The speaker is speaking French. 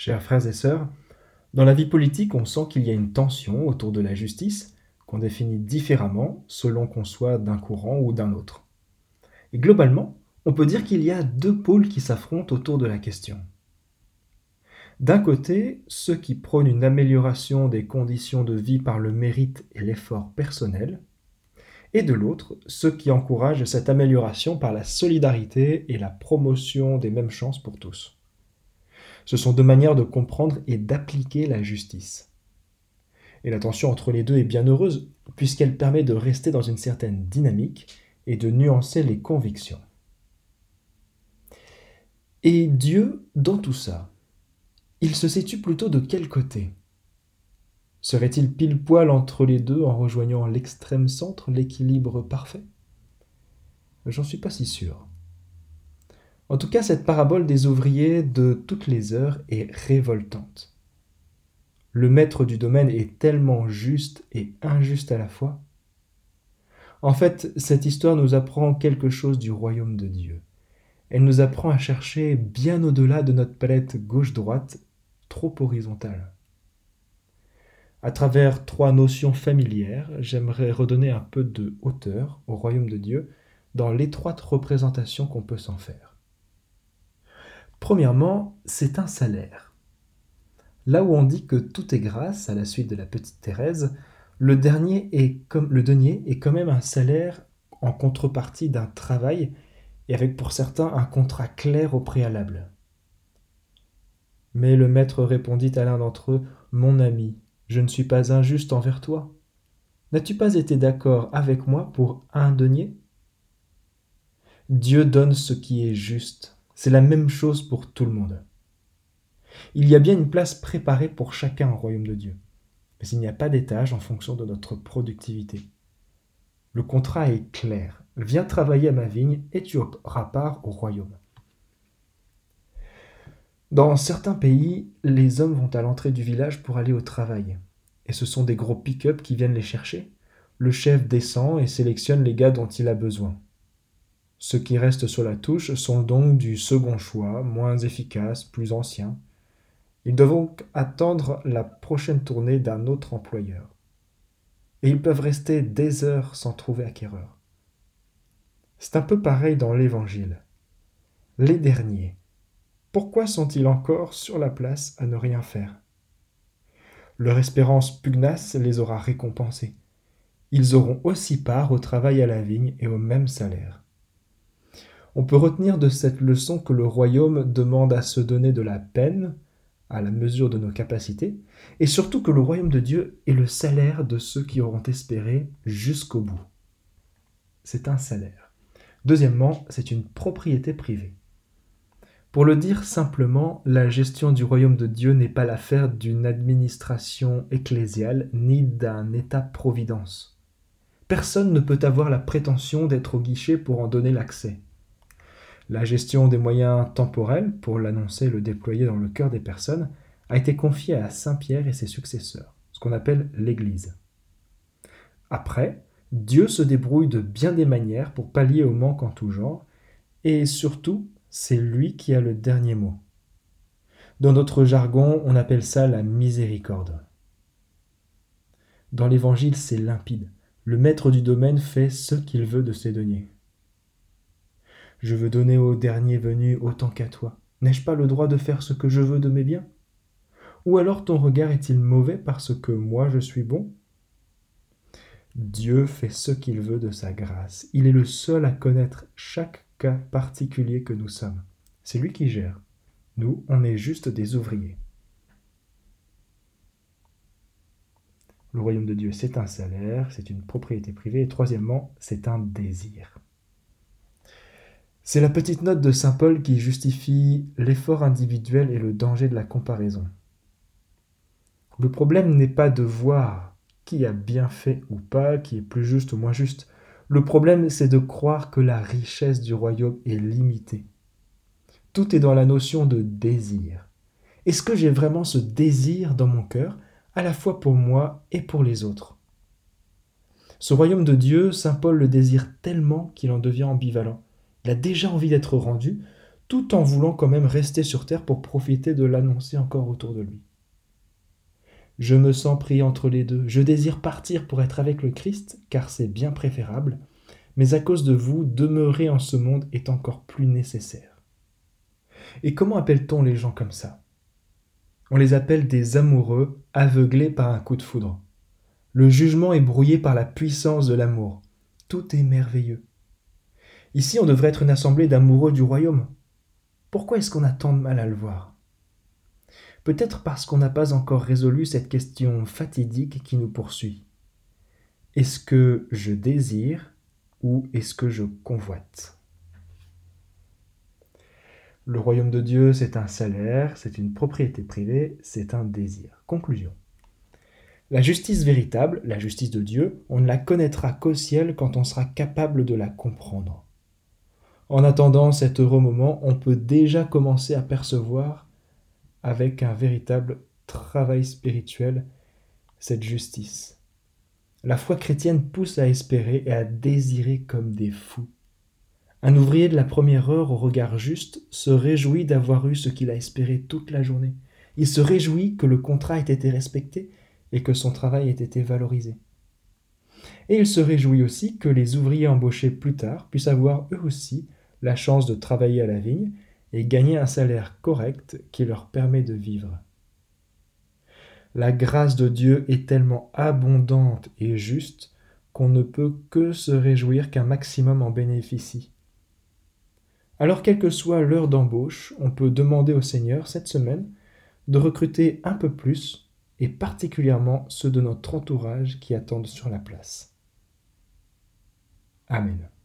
Chers frères et sœurs, dans la vie politique, on sent qu'il y a une tension autour de la justice qu'on définit différemment selon qu'on soit d'un courant ou d'un autre. Et globalement, on peut dire qu'il y a deux pôles qui s'affrontent autour de la question. D'un côté, ceux qui prônent une amélioration des conditions de vie par le mérite et l'effort personnel, et de l'autre, ceux qui encouragent cette amélioration par la solidarité et la promotion des mêmes chances pour tous. Ce sont deux manières de comprendre et d'appliquer la justice. Et la tension entre les deux est bien heureuse, puisqu'elle permet de rester dans une certaine dynamique et de nuancer les convictions. Et Dieu, dans tout ça, il se situe plutôt de quel côté? Serait-il pile poil entre les deux en rejoignant l'extrême centre, l'équilibre parfait? J'en suis pas si sûr. En tout cas, cette parabole des ouvriers de toutes les heures est révoltante. Le maître du domaine est tellement juste et injuste à la fois. En fait, cette histoire nous apprend quelque chose du royaume de Dieu. Elle nous apprend à chercher bien au-delà de notre palette gauche-droite trop horizontale. À travers trois notions familières, j'aimerais redonner un peu de hauteur au royaume de Dieu dans l'étroite représentation qu'on peut s'en faire. Premièrement, c'est un salaire. Là où on dit que tout est grâce à la suite de la petite Thérèse, le dernier est comme le denier est quand même un salaire en contrepartie d'un travail et avec pour certains un contrat clair au préalable. Mais le maître répondit à l'un d'entre eux Mon ami, je ne suis pas injuste envers toi. N'as-tu pas été d'accord avec moi pour un denier? Dieu donne ce qui est juste. C'est la même chose pour tout le monde. Il y a bien une place préparée pour chacun au royaume de Dieu, mais il n'y a pas d'étage en fonction de notre productivité. Le contrat est clair. Viens travailler à ma vigne et tu auras part au royaume. Dans certains pays, les hommes vont à l'entrée du village pour aller au travail. Et ce sont des gros pick-up qui viennent les chercher. Le chef descend et sélectionne les gars dont il a besoin. Ceux qui restent sur la touche sont donc du second choix, moins efficaces, plus anciens. Ils doivent donc attendre la prochaine tournée d'un autre employeur. Et ils peuvent rester des heures sans trouver acquéreur. C'est un peu pareil dans l'Évangile. Les derniers, pourquoi sont-ils encore sur la place à ne rien faire? Leur espérance pugnace les aura récompensés. Ils auront aussi part au travail à la vigne et au même salaire. On peut retenir de cette leçon que le royaume demande à se donner de la peine, à la mesure de nos capacités, et surtout que le royaume de Dieu est le salaire de ceux qui auront espéré jusqu'au bout. C'est un salaire. Deuxièmement, c'est une propriété privée. Pour le dire simplement, la gestion du royaume de Dieu n'est pas l'affaire d'une administration ecclésiale ni d'un État-providence. Personne ne peut avoir la prétention d'être au guichet pour en donner l'accès. La gestion des moyens temporels pour l'annoncer et le déployer dans le cœur des personnes a été confiée à Saint Pierre et ses successeurs, ce qu'on appelle l'Église. Après, Dieu se débrouille de bien des manières pour pallier au manque en tout genre, et surtout c'est lui qui a le dernier mot. Dans notre jargon, on appelle ça la miséricorde. Dans l'Évangile, c'est limpide. Le maître du domaine fait ce qu'il veut de ses deniers. Je veux donner au dernier venu autant qu'à toi. N'ai-je pas le droit de faire ce que je veux de mes biens? Ou alors ton regard est-il mauvais parce que moi je suis bon? Dieu fait ce qu'il veut de sa grâce. Il est le seul à connaître chaque cas particulier que nous sommes. C'est lui qui gère. Nous, on est juste des ouvriers. Le royaume de Dieu, c'est un salaire, c'est une propriété privée, et troisièmement, c'est un désir. C'est la petite note de Saint Paul qui justifie l'effort individuel et le danger de la comparaison. Le problème n'est pas de voir qui a bien fait ou pas, qui est plus juste ou moins juste. Le problème, c'est de croire que la richesse du royaume est limitée. Tout est dans la notion de désir. Est-ce que j'ai vraiment ce désir dans mon cœur, à la fois pour moi et pour les autres? Ce royaume de Dieu, Saint Paul le désire tellement qu'il en devient ambivalent. Il a déjà envie d'être rendu, tout en voulant quand même rester sur terre pour profiter de l'annoncer encore autour de lui. Je me sens pris entre les deux. Je désire partir pour être avec le Christ, car c'est bien préférable, mais à cause de vous, demeurer en ce monde est encore plus nécessaire. Et comment appelle-t-on les gens comme ça? On les appelle des amoureux aveuglés par un coup de foudre. Le jugement est brouillé par la puissance de l'amour. Tout est merveilleux. Ici, on devrait être une assemblée d'amoureux du royaume. Pourquoi est-ce qu'on a tant de mal à le voir? Peut-être parce qu'on n'a pas encore résolu cette question fatidique qui nous poursuit. Est-ce que je désire ou est-ce que je convoite? Le royaume de Dieu, c'est un salaire, c'est une propriété privée, c'est un désir. Conclusion. La justice véritable, la justice de Dieu, on ne la connaîtra qu'au ciel quand on sera capable de la comprendre. En attendant cet heureux moment, on peut déjà commencer à percevoir avec un véritable travail spirituel cette justice. La foi chrétienne pousse à espérer et à désirer comme des fous. Un ouvrier de la première heure au regard juste se réjouit d'avoir eu ce qu'il a espéré toute la journée. Il se réjouit que le contrat ait été respecté et que son travail ait été valorisé. Et il se réjouit aussi que les ouvriers embauchés plus tard puissent avoir eux aussi la chance de travailler à la vigne et gagner un salaire correct qui leur permet de vivre. La grâce de Dieu est tellement abondante et juste qu'on ne peut que se réjouir qu'un maximum en bénéficie. Alors quelle que soit l'heure d'embauche, on peut demander au Seigneur cette semaine de recruter un peu plus, et particulièrement ceux de notre entourage qui attendent sur la place. Amen.